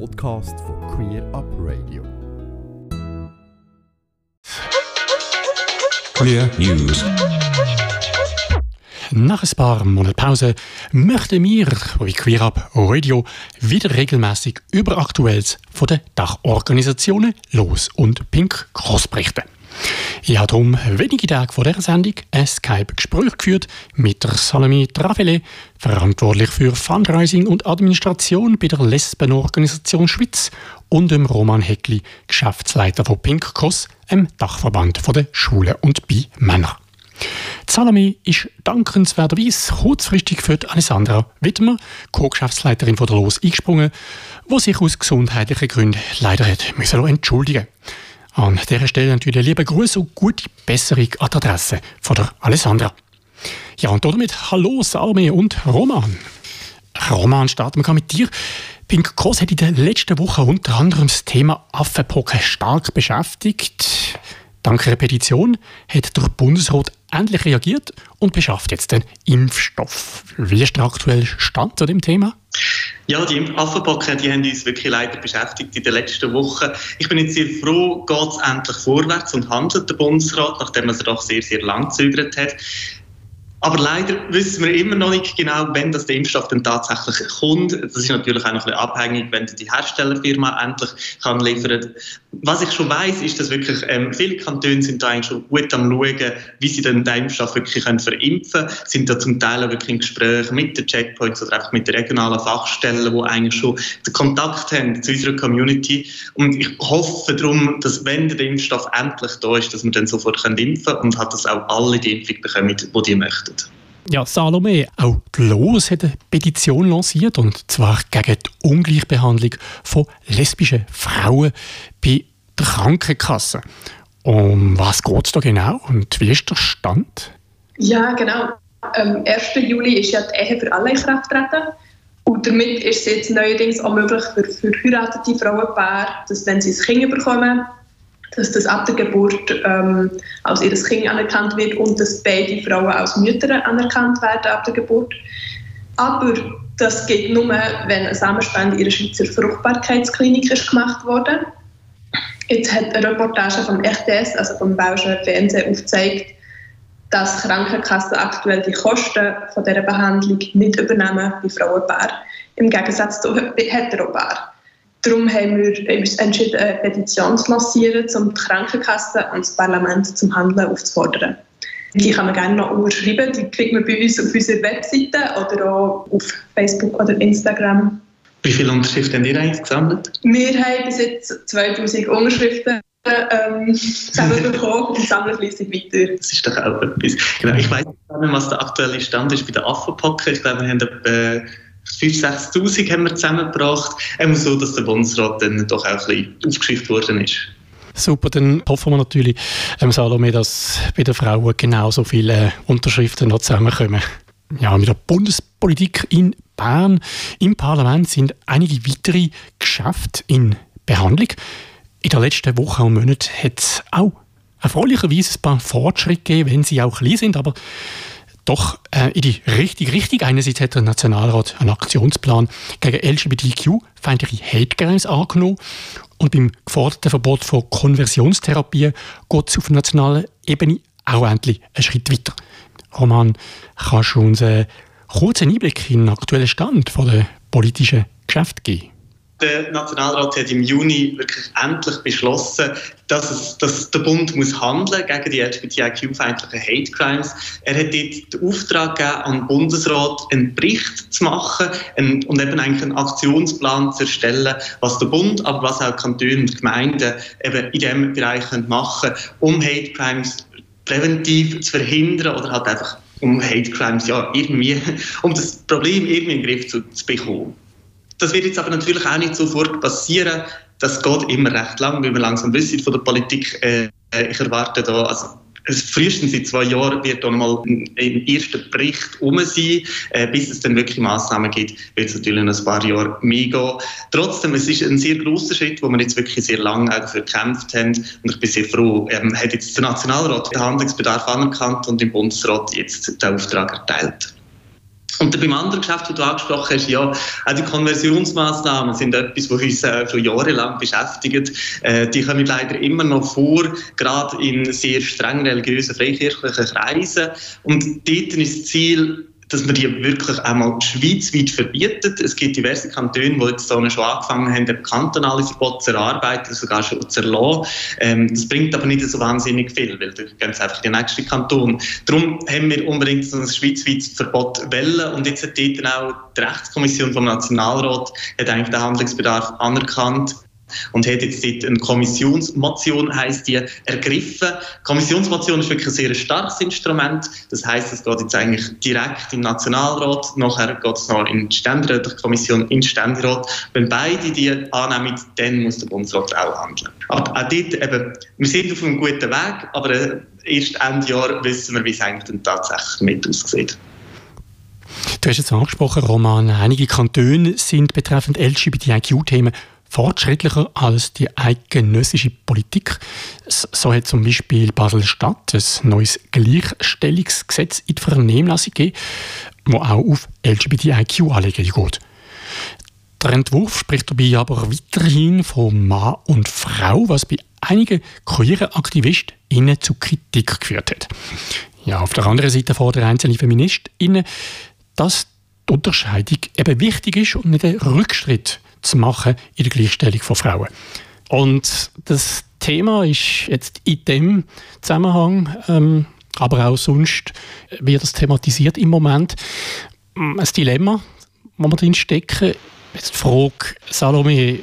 Podcast von Queer Up Radio. Queer News. Nach ein paar Monaten Pause möchten wir bei Queer Up Radio wieder regelmäßig über Aktuelles von den Dachorganisationen Los und Pink Cross berichten. Ich habe darum wenige Tage vor dieser Sendung ein Skype-Gespräch geführt mit der Salome Travele, verantwortlich für Fundraising und Administration bei der Lesbenorganisation Schweiz, und dem Roman Heckli, Geschäftsleiter von Pink Cross, einem Dachverband der Schulen und bei Männern. Salome ist dankenswerterweise kurzfristig für Alessandra Wittmer, Co-Geschäftsleiterin von der Los, eingesprungen, die sich aus gesundheitlichen Gründen leider hat müssen entschuldigen An dieser Stelle natürlich liebe Grüße und gute Besserung an die Adresse von der Alessandra. Ja, und damit Hallo Salome und Roman. Roman, starten wir mit dir. Pink Cross hat in den letzten Wochen unter anderem das Thema Affenpocken stark beschäftigt. Dank einer Petition hat der Bundesrat endlich reagiert und beschafft jetzt den Impfstoff. Wie ist der aktuelle Stand zu dem Thema? Ja, die Affenpocken, die haben uns wirklich leider beschäftigt in den letzten Wochen. Ich bin jetzt sehr froh, geht es endlich vorwärts und handelt der Bundesrat, nachdem er doch sehr, sehr lang gezögert hat. Aber leider wissen wir immer noch nicht genau, wenn das der Impfstoff dann tatsächlich kommt. Das ist natürlich auch noch ein bisschen abhängig, wenn die Herstellerfirma endlich kann liefern. Was ich schon weiß, ist, dass wirklich ähm, viele Kantone sind da eigentlich schon gut am schauen, wie sie den Impfstoff wirklich können verimpfen können. Sind da zum Teil auch wirklich in Gesprächen mit den Checkpoints oder einfach mit den regionalen Fachstellen, die eigentlich schon den Kontakt haben zu unserer Community. Und ich hoffe darum, dass wenn der Impfstoff endlich da ist, dass wir dann sofort können impfen können und hat das auch alle die Impfung bekommen, die die möchten. Ja, Salome, auch die LOS hat eine Petition lanciert, und zwar gegen die Ungleichbehandlung von lesbischen Frauen bei der Krankenkasse. Um was geht es da genau und wie ist der Stand? Ja, genau. Am 1. Juli ist ja die Ehe für alle in Kraft getreten. Und damit ist es jetzt neuerdings auch möglich für verheiratete Frauenpaare, dass wenn sie ein Kind bekommen, dass das ab der Geburt ähm, als ihr Kind anerkannt wird und dass beide Frauen als Mütter anerkannt werden ab der Geburt. Aber das geht nur, wenn eine Samenspende in der Schweizer Fruchtbarkeitsklinik ist gemacht wurde. Jetzt hat eine Reportage vom RTS, also vom Belgischen Fernsehen, aufgezeigt, dass Krankenkassen aktuell die Kosten von dieser Behandlung nicht übernehmen bei Frauenpaaren, im Gegensatz zu Heteropaaren. Darum haben wir entschieden, eine Petition zu lancieren, um die Krankenkasse und das Parlament zum Handeln aufzufordern. Die kann man gerne noch unterschreiben. Die kriegt man bei uns auf unserer Webseite oder auch auf Facebook oder Instagram. Wie viele Unterschriften habt ihr eigentlich gesammelt? Wir haben bis jetzt 2000 Unterschriften ähm, zusammenbekommen und sammeln fleissig weiter. Das ist doch auch etwas. Genau. Ich weiß nicht, was der aktuelle Stand ist bei den Affenpocken. Ich glaube, wir haben etwa 5.000, 6.000 haben wir zusammengebracht. Eben so, dass der Bundesrat dann doch auch ein bisschen aufgeschrieben worden ist. Super, dann hoffen wir natürlich, ähm, Salome, dass bei den Frauen genauso viele Unterschriften noch zusammenkommen. Ja, mit der Bundespolitik in Bern im Parlament sind einige weitere Geschäfte in Behandlung. In den letzten Wochen und Monaten hat es auch erfreulicherweise ein paar Fortschritte gegeben, wenn sie auch klein sind, aber doch äh, in die richtige Richtung. Einerseits hat der Nationalrat einen Aktionsplan gegen LGBTQ-feindliche Hate Crimes angenommen und beim geforderten Verbot von Konversionstherapie geht es auf nationaler Ebene auch endlich einen Schritt weiter. Roman, kannst du uns einen kurzen Einblick in den aktuellen Stand der politischen Geschäfte geben? Der Nationalrat hat im Juni wirklich endlich beschlossen, dass, es, dass der Bund muss handeln gegen die LGBTIQ-feindlichen Hate Crimes. Er hat dort den Auftrag gegeben, an den Bundesrat einen Bericht zu machen und eben eigentlich einen Aktionsplan zu erstellen, was der Bund, aber was auch Kantone und Gemeinden eben in diesem Bereich machen können, um Hate Crimes präventiv zu verhindern oder halt einfach um Hate Crimes ja irgendwie, um das Problem irgendwie in den Griff zu, zu bekommen. Das wird jetzt aber natürlich auch nicht sofort passieren. Das geht immer recht lang, wie wir langsam wissen von der Politik. Äh, ich erwarte da, also frühestens in zwei Jahren wird dann mal ein, erster Bericht um sein. Äh, bis es dann wirklich Massnahmen gibt, wird es natürlich noch ein paar Jahre mehr gehen. Trotzdem, es ist ein sehr großer Schritt, wo wir jetzt wirklich sehr lange dafür gekämpft haben. Und ich bin sehr froh, ähm, hat jetzt der Nationalrat den Handlungsbedarf anerkannt und im Bundesrat jetzt den Auftrag erteilt. Und beim anderen Geschäft, das du angesprochen hast, ja, auch die Konversionsmaßnahmen sind etwas, was uns äh, schon jahrelang beschäftigt. Äh, die kommen leider immer noch vor, gerade in sehr streng religiösen, freikirchlichen Kreisen. Und dort ist das Ziel, dass man die wirklich einmal schweizweit verbietet. Es gibt diverse Kantone, die jetzt schon angefangen haben, kantonale Verbote zu erarbeiten, sogar schon zu erlassen. Ähm, das bringt aber nicht so wahnsinnig viel, weil da gehen es einfach in den nächsten Kanton. Darum haben wir unbedingt so ein schweizweites Verbot wollen und jetzt hat dort auch die Rechtskommission vom Nationalrat hat eigentlich den Handlungsbedarf anerkannt und hat jetzt dort eine Kommissionsmotion, heisst die, ergriffen. Kommissionsmotion ist wirklich ein sehr starkes Instrument. Das heisst, es geht jetzt eigentlich direkt im Nationalrat, nachher geht es noch in die Ständerätliche Kommission, in den Ständerat. Wenn beide die annehmen, dann muss der Bundesrat auch handeln. Aber auch dort eben, wir sind auf einem guten Weg, aber äh, erst Ende Jahr wissen wir, wie es eigentlich dann tatsächlich mit aussieht. Du hast jetzt angesprochen, Roman, einige Kantone sind betreffend LGBTIQ-Themen fortschrittlicher als die eidgenössische Politik. So hat zum Beispiel Basel-Stadt ein neues Gleichstellungsgesetz in die Vernehmlassung gegeben, das auch auf LGBTIQ-Anliegen geht. Der Entwurf spricht dabei aber weiterhin von Mann und Frau, was bei einigen queeren AktivistInnen zu Kritik geführt hat. Ja, auf der anderen Seite fordern einzelne FeministInnen, dass die Unterscheidung eben wichtig ist und nicht ein Rückschritt zu machen in der Gleichstellung von Frauen. Und das Thema ist jetzt in dem Zusammenhang, ähm, aber auch sonst wird das thematisiert im Moment. Mm, ein Dilemma, wo wir drin stecken. Jetzt die Frage, Salome,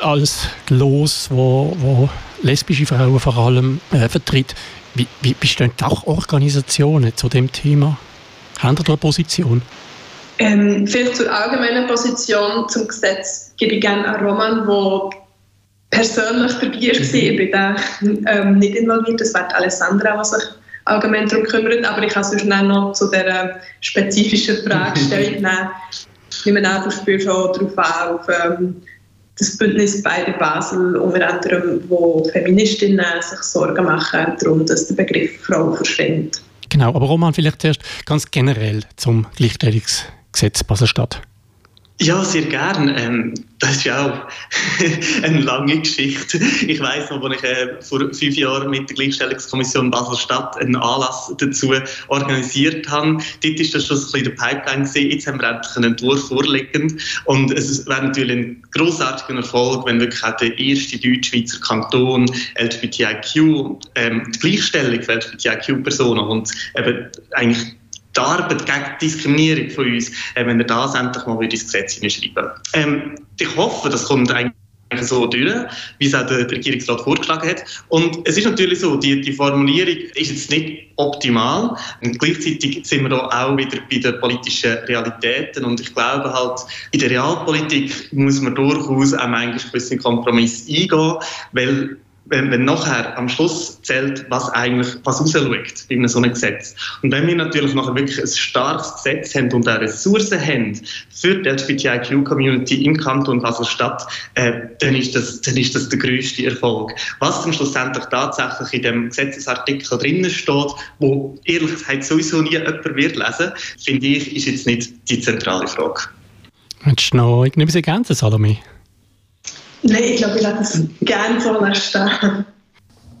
als los, wo, wo lesbische Frauen vor allem äh, vertritt, wie, wie, wie stehen auch Organisationen zu dem Thema? Haben Sie da eine Position? Ähm, vielleicht zur allgemeinen Position zum Gesetz gebe ich gerne an Roman, der persönlich dabei war. Ich bin da ähm, nicht involviert, das wird Alessandra, die sich allgemein darum kümmert, aber ich kann sonst noch zu dieser spezifischen Frage Stellung nehmen. Ich nehme an, du spielst schon darauf an, auf ähm, das Bündnis bei Basel, unter anderem, wo Feministinnen sich Sorgen machen darum, dass der Begriff Frau verschwindet. Genau, aber Roman, vielleicht zuerst ganz generell zum Gleichstellungs Gesetz Basel-Stadt? Ja, sehr gern. Ähm, das ist ja auch eine lange Geschichte. Ich weiß noch, als ich äh, vor fünf Jahren mit der Gleichstellungskommission Basel-Stadt einen Anlass dazu organisiert habe. Dort ist das schon ein bisschen der Pipeline gewesen. Jetzt haben wir endlich einen Entwurf vorliegend. Und es wäre natürlich ein großartiger Erfolg, wenn wirklich auch der erste deutsch-schweizer Kanton LGBTIQ, ähm, die Gleichstellung für LGBTIQ-Personen und eben eigentlich die Arbeit gegen Diskriminierung von uns, äh, wenn er das endlich mal ins Gesetz hineinschreiben ähm, Ich hoffe, das kommt eigentlich so durch, wie es auch der, der Regierungsrat vorgeschlagen hat. Und es ist natürlich so, die, die Formulierung ist jetzt nicht optimal. Und gleichzeitig sind wir da auch wieder bei den politischen Realitäten. Und ich glaube halt, in der Realpolitik muss man durchaus auch manchmal bisschen Kompromiss eingehen, weil wenn, wenn nachher am Schluss zählt, was eigentlich was rausschaut in so einem Gesetz. Und wenn wir natürlich nachher wirklich ein starkes Gesetz haben und auch Ressourcen haben für die LGBTIQ-Community im Kanton Basel-Stadt, äh, dann, ist das, dann ist das der grösste Erfolg. Was dann schlussendlich tatsächlich in dem Gesetzesartikel drinnen steht, wo ehrlich gesagt sowieso nie jemand wird lesen, finde ich, ist jetzt nicht die zentrale Frage. Willst du noch irgendetwas ergänzen, Salome? Nein, ich glaube, ich lasse es gerne so stehen.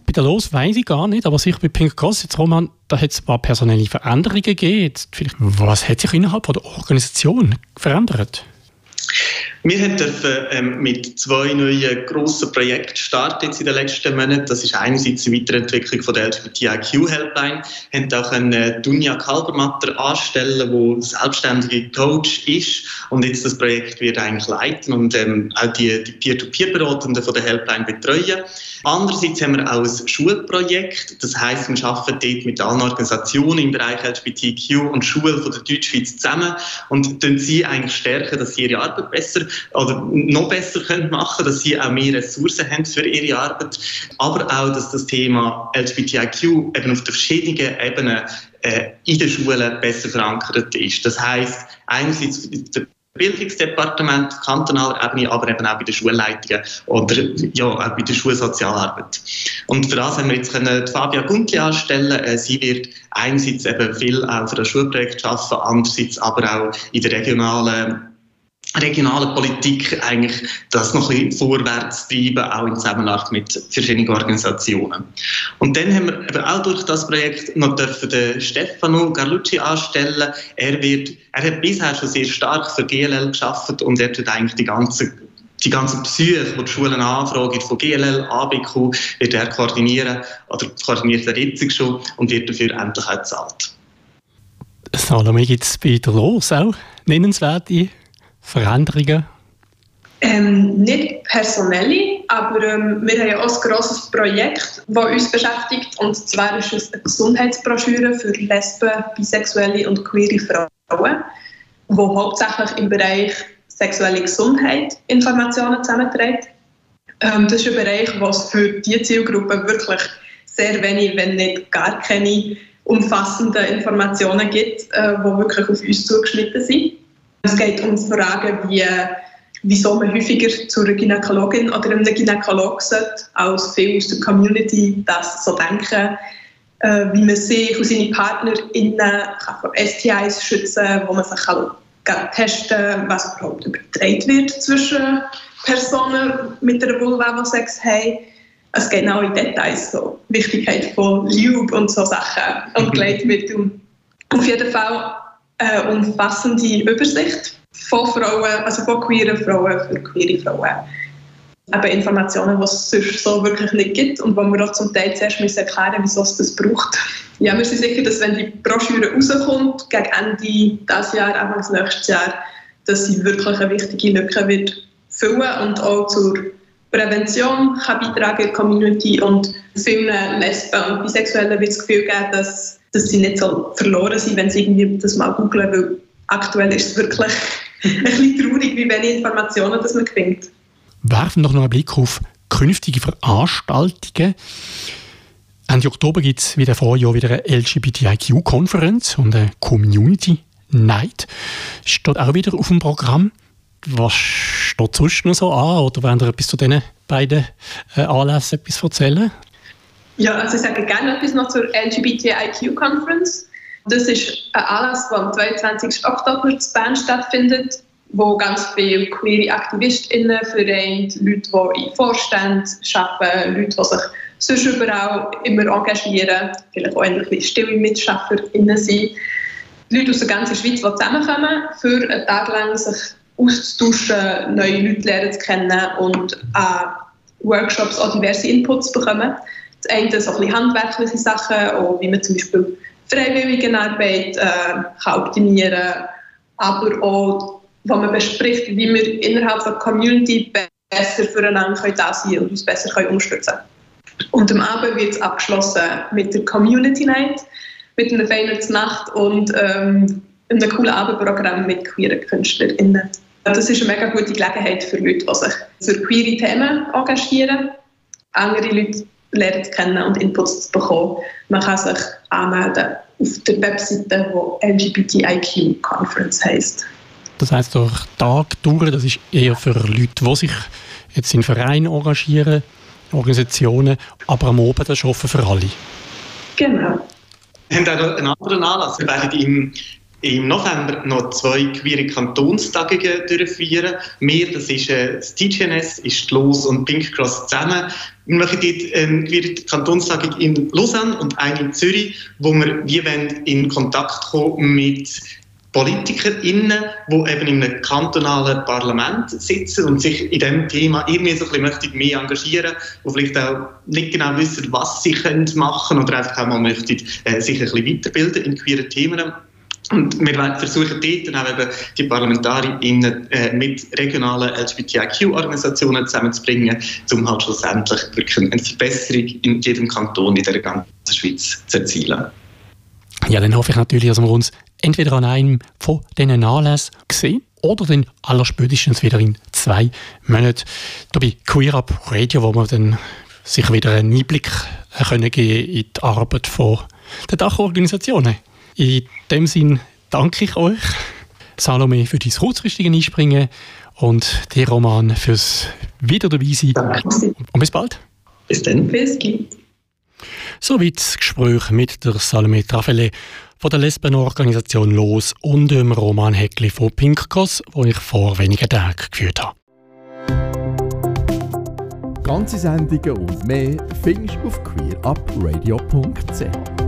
Bei der Los weiß ich gar nicht, aber sicher bei Pink Cross, jetzt Roman, da hat es ein paar personelle Veränderungen gegeben. Vielleicht, was hat sich innerhalb der Organisation verändert? Wir dürfen ähm, mit zwei neuen grossen Projekten starten jetzt in den letzten Monaten. Das ist einerseits die Weiterentwicklung von der LGBTIQ-Helpline. Wir haben auch einen Dunja Kalbermatter anstellen, der selbstständiger Coach ist und jetzt das Projekt wird eigentlich leiten und ähm, auch die, die Peer-to-Peer-Beratenden von der Helpline betreuen. Andererseits haben wir auch ein Schulprojekt. Das heisst, wir arbeiten dort mit allen Organisationen im Bereich LGBTQ und Schulen von der Deutschschweiz zusammen und sie eigentlich stärken, dass sie ihre Arbeit besser oder noch besser können machen dass sie auch mehr Ressourcen haben für ihre Arbeit, aber auch, dass das Thema LGBTIQ eben auf den verschiedenen Ebenen äh, in den Schulen besser verankert ist. Das heißt einerseits Bildungsdepartement, kantonaler Ebene, aber eben auch bei den Schulleitungen oder ja, auch bei der Schulsozialarbeit. Und für das haben wir jetzt können Fabia Guntli anstellen. Äh, sie wird einerseits eben viel auch für das Schulprojekt arbeiten, andererseits aber auch in der regionalen regionale Politik eigentlich das noch ein bisschen vorwärts treiben, auch in Zusammenarbeit mit verschiedenen Organisationen. Und dann haben wir eben auch durch das Projekt noch dürfen den Stefano Garlucci anstellen. Er wird, er hat bisher schon sehr stark für GLL geschafft und er tut eigentlich die ganze die ganze Psyche, die die Schulen anfragen von GLL, ABQ, wird er koordinieren oder koordiniert er jetzt schon und wird dafür endlich auch bezahlt. Salome, gibt es bei der Los auch nennenswerte Veränderungen? Ähm, nicht personelle, aber ähm, wir haben auch ein grosses Projekt, das uns beschäftigt. Und zwar ist es eine Gesundheitsbroschüre für Lesben, Bisexuelle und queere Frauen, die hauptsächlich im Bereich sexuelle Gesundheit Informationen zusammenträgt. Ähm, das ist ein Bereich, was für diese Zielgruppe wirklich sehr wenig, wenn nicht gar keine umfassenden Informationen gibt, äh, die wirklich auf uns zugeschnitten sind. Es geht um Fragen wie, wieso man häufiger zu einer Gynäkologin oder einem Gynäkolog sollte, als viele aus der Community das so denken, äh, wie man sich und seine PartnerInnen kann vor STIs schützen kann, wo man sich kann testen kann, was überhaupt übertragen wird zwischen Personen mit einer Vulva, die Sex haben. Es geht auch in Details, so Wichtigkeit von Lube und so Sachen und Gleitmitteln. Auf jeden Fall eine umfassende Übersicht von Frauen, also von queeren Frauen für queere Frauen. Eben Informationen, die es sonst so wirklich nicht gibt und wo wir auch zum Teil zuerst müssen erklären wieso es das braucht. Ja, wir sind sicher, dass wenn die Broschüre rauskommt, gegen Ende dieses Jahr, Anfang nächstes Jahr, dass sie wirklich eine wichtige Lücke wird füllen und auch zur Prävention kann beitragen in der Community und vielen Lesben und Bisexuellen wird das Gefühl geben, dass dass sie nicht so verloren sind, wenn sie irgendwie das mal googeln, weil aktuell ist es wirklich ein bisschen traurig, wie wenig Informationen das man findet. Werfen noch einen Blick auf künftige Veranstaltungen. Ende Oktober gibt es wieder Vorjahr wieder eine LGBTIQ-Konferenz und eine Community Night. Steht auch wieder auf dem Programm. Was steht sonst noch so an? Oder wollen ihr etwas zu diesen beiden äh, Anlässen etwas erzählen? Ja, also ich sage gerne etwas noch zur LGBTIQ Conference. Das ist ein Anlass, der am 22. Oktober in Bern stattfindet, wo ganz viele queere AktivistInnen vereint, Leute, die in Vorständen arbeiten, Leute, die sich sonst überall immer engagieren, vielleicht auch ein stille MitschafferInnen sind. Leute aus der ganzen Schweiz, die zusammenkommen, für einen Tag lang sich auszutauschen, neue Leute lernen zu kennen und an Workshops auch diverse Inputs bekommen. Das eine so ein bisschen handwerkliche Sachen, auch wie man zum Beispiel Freiwilligenarbeit äh, kann optimieren kann, aber auch, wo man bespricht, wie wir innerhalb der Community besser füreinander da sein können und uns besser können unterstützen können. Und am Abend wird es abgeschlossen mit der Community Night, mit einer feinen Nacht und ähm, einem coolen Abendprogramm mit queeren KünstlerInnen. Das ist eine mega gute Gelegenheit für Leute, die sich für queere Themen engagieren. Andere Leute lernen zu kennen und Inputs zu bekommen. Man kann sich anmelden auf der Webseite, die LGBTIQ Conference heisst. Das heisst, durch Tag durch, das ist eher für Leute, die sich jetzt in Vereinen engagieren, Organisationen, aber am Abend ist offen für alle. Genau. Wir haben auch einen anderen Anlass. Wir werden im im November noch zwei queere Kantonstagungen durchführen. Wir, das ist äh, das TGNS, ist Los und Pink Cross zusammen. Wir machen dort eine queere Kantonstagung in Lausanne und eine in Zürich, wo wir wie in Kontakt kommen mit PolitikerInnen, die eben in einem kantonalen Parlament sitzen und sich in diesem Thema irgendwie so ein bisschen mehr engagieren die vielleicht auch nicht genau wissen, was sie machen können oder einfach auch mal möchten, äh, sich ein bisschen weiterbilden in queeren Themen. Und wir versuchen, dort dann auch eben die ParlamentarierInnen äh, mit regionalen LGBTIQ-Organisationen zusammenzubringen, um halt schlussendlich wirklich eine Verbesserung in jedem Kanton in der ganzen Schweiz zu erzielen. Ja, dann hoffe ich natürlich, dass wir uns entweder an einem von diesen Anlässen sehen oder dann allerspätestens wieder in zwei Monaten hier bei Queer Up Radio, wo wir dann sich wieder einen Einblick können geben in die Arbeit der Dachorganisationen. In dem Sinn danke ich euch. Salome für dein kurzfristige Einspringen und dir Roman fürs wieder dabei sein. Danke. Und bis bald. Bis dann. Bis. Soweit das Gespräch mit der Salome Trafele von der Lesbenorganisation Los und dem Roman Heckli von Pink Cross, wo ich vor wenigen Tagen geführt habe. Ganze Sendungen und mehr findest du auf queerupradio.ch.